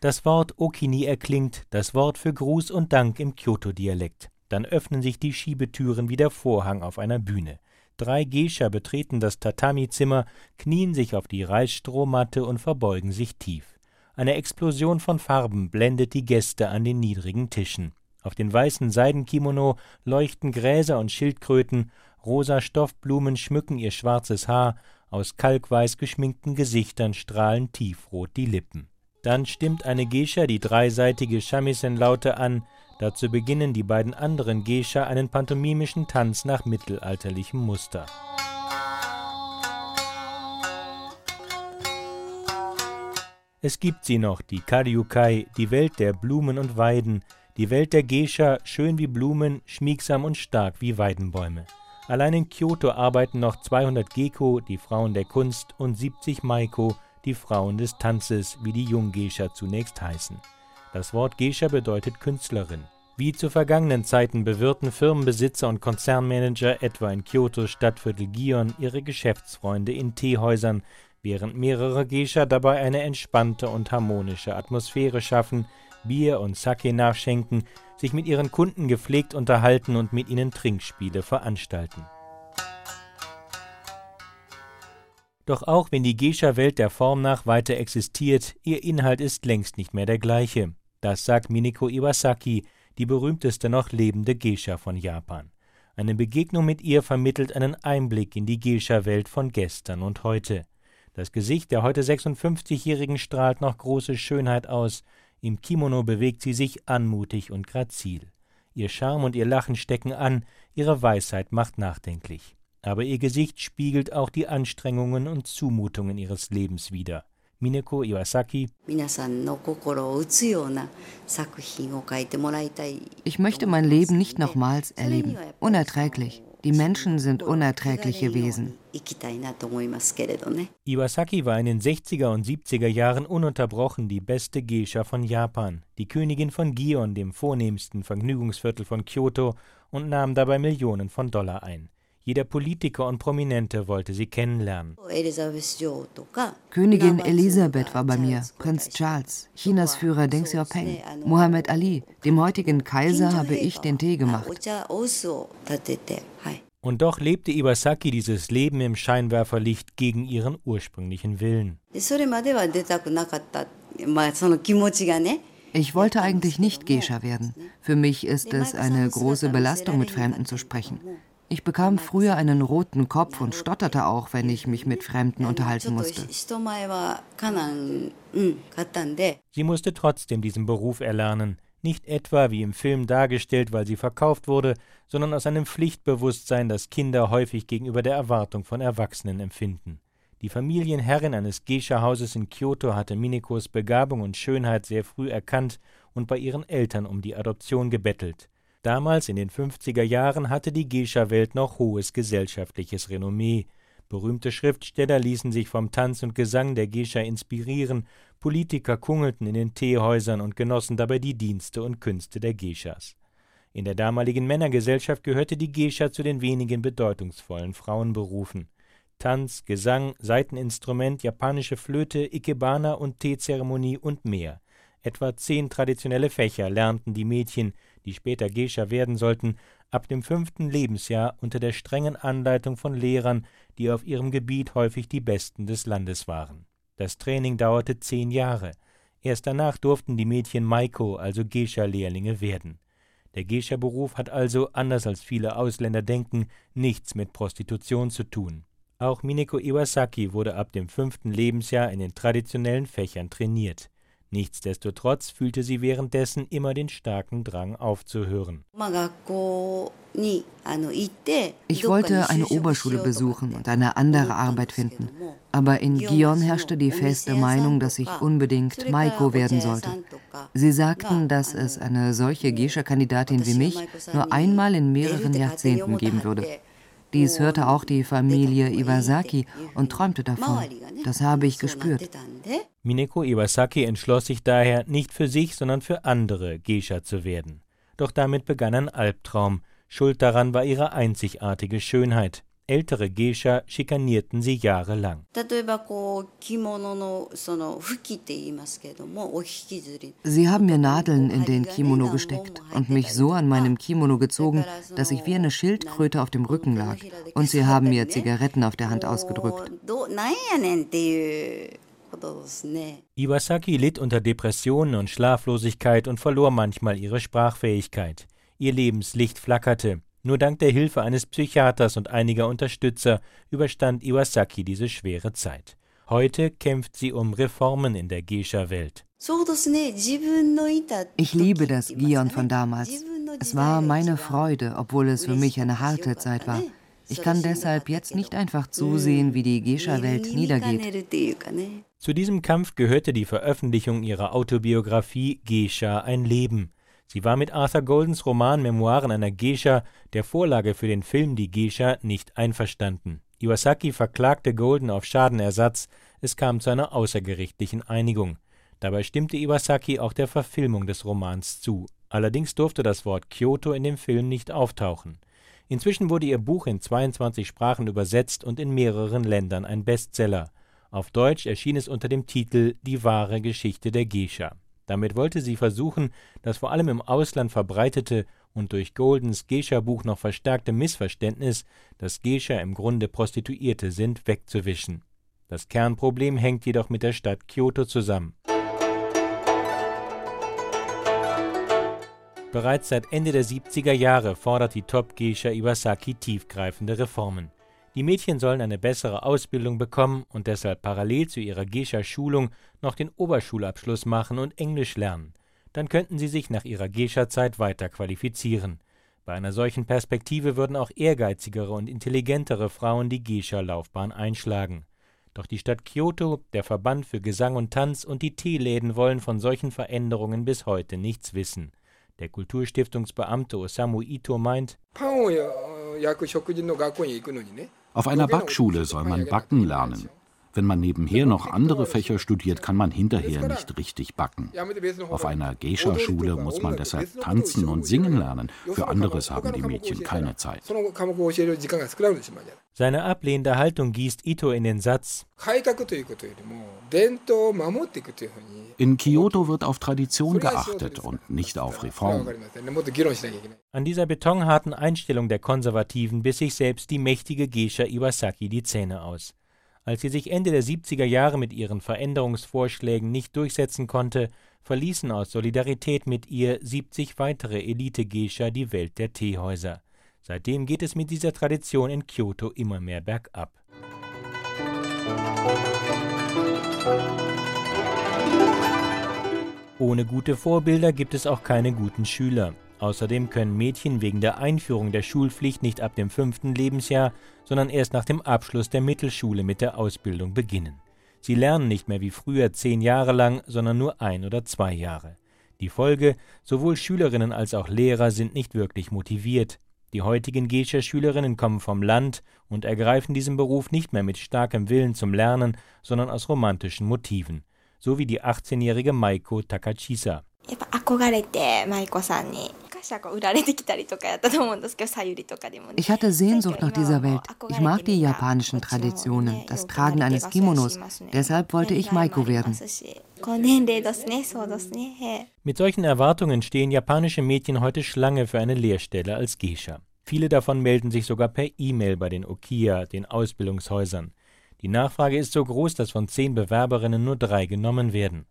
Das Wort Okini erklingt, das Wort für Gruß und Dank im Kyoto-Dialekt. Dann öffnen sich die Schiebetüren wie der Vorhang auf einer Bühne. Drei Geisha betreten das Tatami-Zimmer, knien sich auf die Reisstrohmatte und verbeugen sich tief. Eine Explosion von Farben blendet die Gäste an den niedrigen Tischen. Auf den weißen Seidenkimono leuchten Gräser und Schildkröten, rosa Stoffblumen schmücken ihr schwarzes Haar, aus kalkweiß geschminkten Gesichtern strahlen tiefrot die Lippen. Dann stimmt eine Gescha die dreiseitige Shamisen-Laute an, dazu beginnen die beiden anderen Gescha einen pantomimischen Tanz nach mittelalterlichem Muster. Es gibt sie noch, die Karyukai, die Welt der Blumen und Weiden, die Welt der Gescha, schön wie Blumen, schmiegsam und stark wie Weidenbäume. Allein in Kyoto arbeiten noch 200 Geko, die Frauen der Kunst, und 70 Maiko, die Frauen des Tanzes, wie die Junggescha zunächst heißen. Das Wort Gescha bedeutet Künstlerin. Wie zu vergangenen Zeiten bewirten Firmenbesitzer und Konzernmanager etwa in Kyoto Stadtviertel Gion ihre Geschäftsfreunde in Teehäusern, während mehrere Gescha dabei eine entspannte und harmonische Atmosphäre schaffen, Bier und Sake nachschenken, sich mit ihren Kunden gepflegt unterhalten und mit ihnen Trinkspiele veranstalten. Doch auch wenn die Geisha-Welt der Form nach weiter existiert, ihr Inhalt ist längst nicht mehr der gleiche. Das sagt Mineko Iwasaki, die berühmteste noch lebende Geisha von Japan. Eine Begegnung mit ihr vermittelt einen Einblick in die Geisha-Welt von gestern und heute. Das Gesicht der heute 56-Jährigen strahlt noch große Schönheit aus, im Kimono bewegt sie sich anmutig und grazil. Ihr Charme und ihr Lachen stecken an, ihre Weisheit macht nachdenklich. Aber ihr Gesicht spiegelt auch die Anstrengungen und Zumutungen ihres Lebens wider. Mineko Iwasaki. Ich möchte mein Leben nicht nochmals erleben. Unerträglich. Die Menschen sind unerträgliche Wesen. Iwasaki war in den 60er und 70er Jahren ununterbrochen die beste Geisha von Japan, die Königin von Gion, dem vornehmsten Vergnügungsviertel von Kyoto, und nahm dabei Millionen von Dollar ein. Jeder Politiker und Prominente wollte sie kennenlernen. Königin Elisabeth war bei mir, Prinz Charles, Chinas Führer Deng Xiaoping, Muhammad Ali, dem heutigen Kaiser habe ich den Tee gemacht. Und doch lebte Iwasaki dieses Leben im Scheinwerferlicht gegen ihren ursprünglichen Willen. Ich wollte eigentlich nicht Gescha werden. Für mich ist es eine große Belastung, mit Fremden zu sprechen. Ich bekam früher einen roten Kopf und stotterte auch, wenn ich mich mit Fremden unterhalten musste. Sie musste trotzdem diesen Beruf erlernen, nicht etwa wie im Film dargestellt, weil sie verkauft wurde, sondern aus einem Pflichtbewusstsein, das Kinder häufig gegenüber der Erwartung von Erwachsenen empfinden. Die Familienherrin eines Geisha-Hauses in Kyoto hatte Minekos Begabung und Schönheit sehr früh erkannt und bei ihren Eltern um die Adoption gebettelt. Damals in den 50er Jahren hatte die Gescha-Welt noch hohes gesellschaftliches Renommee. Berühmte Schriftsteller ließen sich vom Tanz und Gesang der Gescha inspirieren, Politiker kungelten in den Teehäusern und genossen dabei die Dienste und Künste der Geschas. In der damaligen Männergesellschaft gehörte die Gescha zu den wenigen bedeutungsvollen Frauenberufen. Tanz, Gesang, Saiteninstrument, japanische Flöte, Ikebana und Teezeremonie und mehr. Etwa zehn traditionelle Fächer lernten die Mädchen, die später Gescha werden sollten, ab dem fünften Lebensjahr unter der strengen Anleitung von Lehrern, die auf ihrem Gebiet häufig die Besten des Landes waren. Das Training dauerte zehn Jahre. Erst danach durften die Mädchen Maiko, also Gescha-Lehrlinge, werden. Der Gescha-Beruf hat also, anders als viele Ausländer denken, nichts mit Prostitution zu tun. Auch Mineko Iwasaki wurde ab dem fünften Lebensjahr in den traditionellen Fächern trainiert. Nichtsdestotrotz fühlte sie währenddessen immer den starken Drang aufzuhören. Ich wollte eine Oberschule besuchen und eine andere Arbeit finden. Aber in Gion herrschte die feste Meinung, dass ich unbedingt Maiko werden sollte. Sie sagten, dass es eine solche Geisha-Kandidatin wie mich nur einmal in mehreren Jahrzehnten geben würde. Dies hörte auch die Familie Iwasaki und träumte davon. Das habe ich gespürt. Mineko Iwasaki entschloss sich daher, nicht für sich, sondern für andere Geisha zu werden. Doch damit begann ein Albtraum. Schuld daran war ihre einzigartige Schönheit. Ältere Geisha schikanierten sie jahrelang. Sie haben mir Nadeln in den Kimono gesteckt und mich so an meinem Kimono gezogen, dass ich wie eine Schildkröte auf dem Rücken lag. Und sie haben mir Zigaretten auf der Hand ausgedrückt. Iwasaki litt unter Depressionen und Schlaflosigkeit und verlor manchmal ihre Sprachfähigkeit. Ihr Lebenslicht flackerte. Nur dank der Hilfe eines Psychiaters und einiger Unterstützer überstand Iwasaki diese schwere Zeit. Heute kämpft sie um Reformen in der Geisha-Welt. Ich liebe das Gion von damals. Es war meine Freude, obwohl es für mich eine harte Zeit war. Ich kann deshalb jetzt nicht einfach zusehen, wie die Geisha-Welt niedergeht. Zu diesem Kampf gehörte die Veröffentlichung ihrer Autobiografie Geisha ein Leben. Sie war mit Arthur Goldens Roman Memoiren einer Geisha, der Vorlage für den Film Die Geisha, nicht einverstanden. Iwasaki verklagte Golden auf Schadenersatz, es kam zu einer außergerichtlichen Einigung. Dabei stimmte Iwasaki auch der Verfilmung des Romans zu. Allerdings durfte das Wort Kyoto in dem Film nicht auftauchen. Inzwischen wurde ihr Buch in 22 Sprachen übersetzt und in mehreren Ländern ein Bestseller. Auf Deutsch erschien es unter dem Titel Die wahre Geschichte der Geisha. Damit wollte sie versuchen, das vor allem im Ausland verbreitete und durch Goldens Geisha-Buch noch verstärkte Missverständnis, dass Geisha im Grunde Prostituierte sind, wegzuwischen. Das Kernproblem hängt jedoch mit der Stadt Kyoto zusammen. Bereits seit Ende der 70er Jahre fordert die Top-Geisha Iwasaki tiefgreifende Reformen. Die Mädchen sollen eine bessere Ausbildung bekommen und deshalb parallel zu ihrer Gescha-Schulung noch den Oberschulabschluss machen und Englisch lernen. Dann könnten sie sich nach ihrer Gescha-Zeit weiter qualifizieren. Bei einer solchen Perspektive würden auch ehrgeizigere und intelligentere Frauen die Gescha-Laufbahn einschlagen. Doch die Stadt Kyoto, der Verband für Gesang und Tanz und die Teeläden wollen von solchen Veränderungen bis heute nichts wissen. Der Kulturstiftungsbeamte Osamu Ito meint, auf einer Backschule soll man backen lernen. Wenn man nebenher noch andere Fächer studiert, kann man hinterher nicht richtig backen. Auf einer Geisha-Schule muss man deshalb tanzen und singen lernen. Für anderes haben die Mädchen keine Zeit. Seine ablehnende Haltung gießt Ito in den Satz: In Kyoto wird auf Tradition geachtet und nicht auf Reform. An dieser betonharten Einstellung der Konservativen biss sich selbst die mächtige Geisha Iwasaki die Zähne aus. Als sie sich Ende der 70er Jahre mit ihren Veränderungsvorschlägen nicht durchsetzen konnte, verließen aus Solidarität mit ihr 70 weitere Elite-Geisha die Welt der Teehäuser. Seitdem geht es mit dieser Tradition in Kyoto immer mehr bergab. Ohne gute Vorbilder gibt es auch keine guten Schüler. Außerdem können Mädchen wegen der Einführung der Schulpflicht nicht ab dem fünften Lebensjahr, sondern erst nach dem Abschluss der Mittelschule mit der Ausbildung beginnen. Sie lernen nicht mehr wie früher zehn Jahre lang, sondern nur ein oder zwei Jahre. Die Folge, sowohl Schülerinnen als auch Lehrer sind nicht wirklich motiviert. Die heutigen Gescher-Schülerinnen kommen vom Land und ergreifen diesen Beruf nicht mehr mit starkem Willen zum Lernen, sondern aus romantischen Motiven. So wie die 18-jährige Maiko Takachisa. Ich hatte Sehnsucht nach dieser Welt. Ich mag die japanischen Traditionen, das Tragen eines Kimonos. Deshalb wollte ich Maiko werden. Mit solchen Erwartungen stehen japanische Mädchen heute Schlange für eine Lehrstelle als Geisha. Viele davon melden sich sogar per E-Mail bei den Okia, den Ausbildungshäusern. Die Nachfrage ist so groß, dass von zehn Bewerberinnen nur drei genommen werden.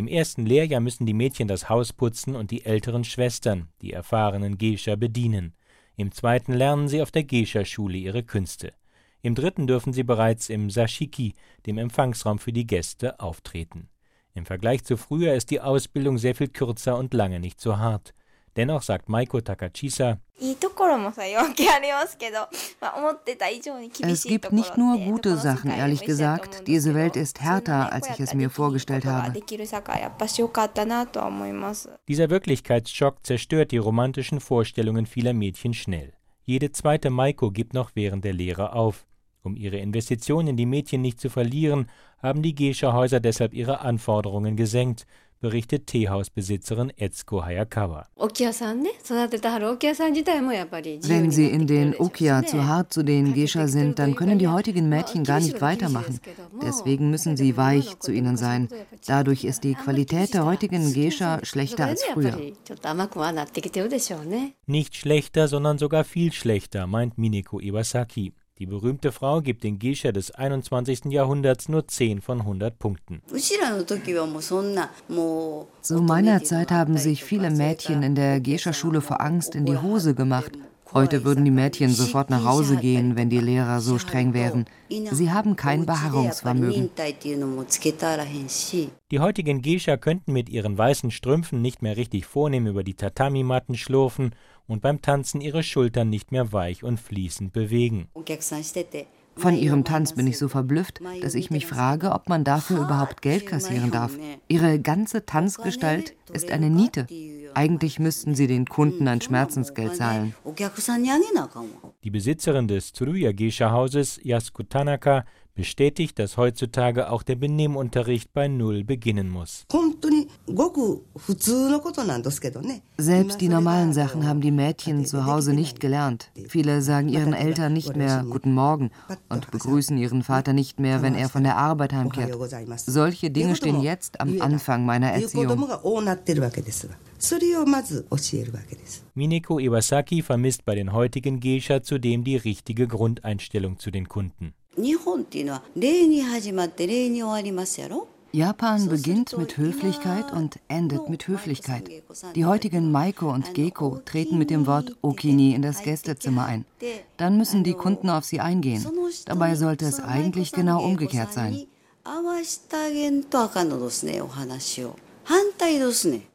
Im ersten Lehrjahr müssen die Mädchen das Haus putzen und die älteren Schwestern, die erfahrenen Geisha, bedienen. Im zweiten lernen sie auf der Geisha-Schule ihre Künste. Im dritten dürfen sie bereits im Sashiki, dem Empfangsraum für die Gäste, auftreten. Im Vergleich zu früher ist die Ausbildung sehr viel kürzer und lange nicht so hart. Dennoch sagt Maiko Takachisa, es gibt nicht nur gute Sachen, ehrlich gesagt. Diese Welt ist härter, als ich es mir vorgestellt habe. Dieser Wirklichkeitsschock zerstört die romantischen Vorstellungen vieler Mädchen schnell. Jede zweite Maiko gibt noch während der Lehre auf. Um ihre Investitionen in die Mädchen nicht zu verlieren, haben die Gescha-Häuser deshalb ihre Anforderungen gesenkt berichtet Teehausbesitzerin Etsuko Hayakawa. Wenn sie in den Okia zu hart zu den Geisha sind, dann können die heutigen Mädchen gar nicht weitermachen. Deswegen müssen sie weich zu ihnen sein. Dadurch ist die Qualität der heutigen Geisha schlechter als früher. Nicht schlechter, sondern sogar viel schlechter, meint Mineko Iwasaki. Die berühmte Frau gibt den Geisha des 21. Jahrhunderts nur 10 von 100 Punkten. Zu meiner Zeit haben sich viele Mädchen in der Geisha-Schule vor Angst in die Hose gemacht. Heute würden die Mädchen sofort nach Hause gehen, wenn die Lehrer so streng wären. Sie haben kein Beharrungsvermögen. Die heutigen Geisha könnten mit ihren weißen Strümpfen nicht mehr richtig vornehm über die Tatami-Matten schlurfen und beim Tanzen ihre Schultern nicht mehr weich und fließend bewegen. Von ihrem Tanz bin ich so verblüfft, dass ich mich frage, ob man dafür überhaupt Geld kassieren darf. Ihre ganze Tanzgestalt ist eine Niete. Eigentlich müssten sie den Kunden ein Schmerzensgeld zahlen. Die Besitzerin des Tsuruya Geisha Hauses, Yasuko Tanaka, bestätigt, dass heutzutage auch der Benehmunterricht bei Null beginnen muss. Selbst die normalen Sachen haben die Mädchen zu Hause nicht gelernt. Viele sagen ihren Eltern nicht mehr Guten Morgen und begrüßen ihren Vater nicht mehr, wenn er von der Arbeit heimkehrt. Solche Dinge stehen jetzt am Anfang meiner Erziehung. Mineko Iwasaki vermisst bei den heutigen Geisha zudem die richtige Grundeinstellung zu den Kunden. Japan beginnt mit Höflichkeit und endet mit Höflichkeit. Die heutigen Maiko und Geko treten mit dem Wort Okini in das Gästezimmer ein. Dann müssen die Kunden auf sie eingehen. Dabei sollte es eigentlich genau umgekehrt sein.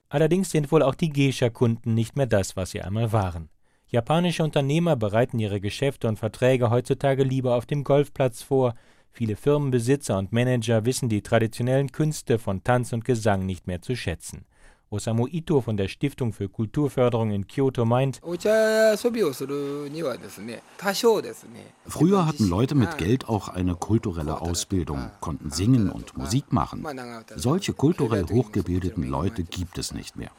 Allerdings sind wohl auch die Geisha-Kunden nicht mehr das, was sie einmal waren. Japanische Unternehmer bereiten ihre Geschäfte und Verträge heutzutage lieber auf dem Golfplatz vor. Viele Firmenbesitzer und Manager wissen die traditionellen Künste von Tanz und Gesang nicht mehr zu schätzen. Osamu Ito von der Stiftung für Kulturförderung in Kyoto meint, Früher hatten Leute mit Geld auch eine kulturelle Ausbildung, konnten singen und Musik machen. Solche kulturell hochgebildeten Leute gibt es nicht mehr.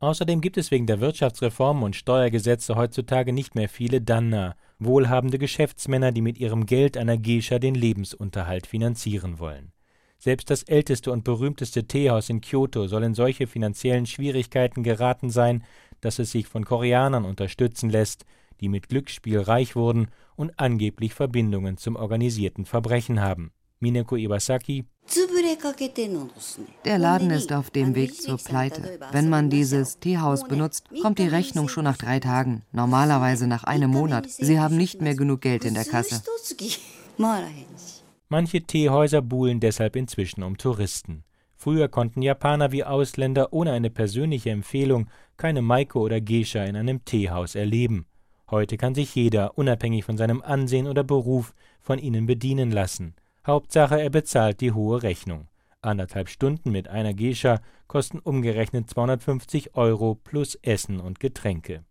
Außerdem gibt es wegen der Wirtschaftsreformen und Steuergesetze heutzutage nicht mehr viele Danna, wohlhabende Geschäftsmänner, die mit ihrem Geld einer Geisha den Lebensunterhalt finanzieren wollen. Selbst das älteste und berühmteste Teehaus in Kyoto soll in solche finanziellen Schwierigkeiten geraten sein, dass es sich von Koreanern unterstützen lässt, die mit Glücksspiel reich wurden und angeblich Verbindungen zum organisierten Verbrechen haben. Mineko Iwasaki der Laden ist auf dem Weg zur Pleite. Wenn man dieses Teehaus benutzt, kommt die Rechnung schon nach drei Tagen, normalerweise nach einem Monat. Sie haben nicht mehr genug Geld in der Kasse. Manche Teehäuser buhlen deshalb inzwischen um Touristen. Früher konnten Japaner wie Ausländer ohne eine persönliche Empfehlung keine Maiko oder Geisha in einem Teehaus erleben. Heute kann sich jeder, unabhängig von seinem Ansehen oder Beruf, von ihnen bedienen lassen. Hauptsache, er bezahlt die hohe Rechnung. Anderthalb Stunden mit einer Geisha kosten umgerechnet 250 Euro plus Essen und Getränke.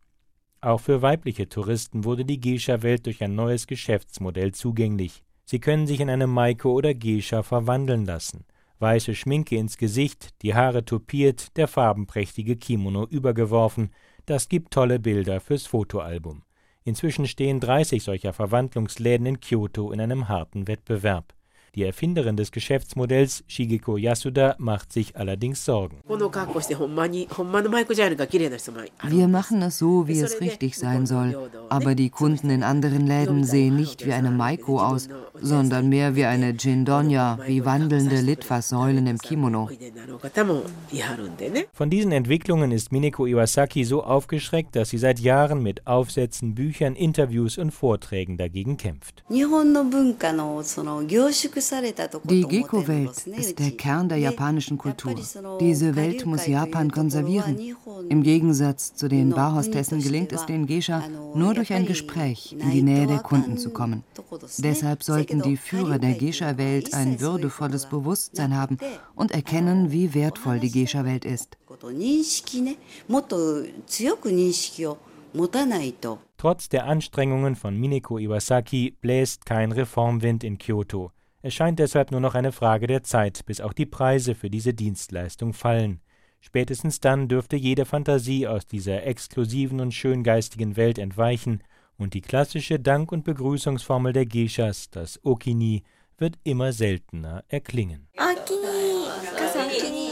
Auch für weibliche Touristen wurde die Geisha-Welt durch ein neues Geschäftsmodell zugänglich. Sie können sich in eine Maiko oder Geisha verwandeln lassen. Weiße Schminke ins Gesicht, die Haare tupiert, der farbenprächtige Kimono übergeworfen, das gibt tolle Bilder fürs Fotoalbum. Inzwischen stehen 30 solcher Verwandlungsläden in Kyoto in einem harten Wettbewerb. Die Erfinderin des Geschäftsmodells, Shigeko Yasuda, macht sich allerdings Sorgen. Wir machen es so, wie es richtig sein soll. Aber die Kunden in anderen Läden sehen nicht wie eine Maiko aus, sondern mehr wie eine Jindonya, wie wandelnde Litfaßsäulen im Kimono. Von diesen Entwicklungen ist Mineko Iwasaki so aufgeschreckt, dass sie seit Jahren mit Aufsätzen, Büchern, Interviews und Vorträgen dagegen kämpft. Die Geko-Welt ist der Kern der japanischen Kultur. Diese Welt muss Japan konservieren. Im Gegensatz zu den Barhostessen gelingt es den Geisha nur durch ein Gespräch in die Nähe der Kunden zu kommen. Deshalb sollten die Führer der Geisha-Welt ein würdevolles Bewusstsein haben und erkennen, wie wertvoll die Geisha-Welt ist. Trotz der Anstrengungen von Mineko Iwasaki bläst kein Reformwind in Kyoto. Es scheint deshalb nur noch eine Frage der Zeit, bis auch die Preise für diese Dienstleistung fallen. Spätestens dann dürfte jede Fantasie aus dieser exklusiven und schöngeistigen Welt entweichen und die klassische Dank- und Begrüßungsformel der Geishas, das Okini, wird immer seltener erklingen. Okini.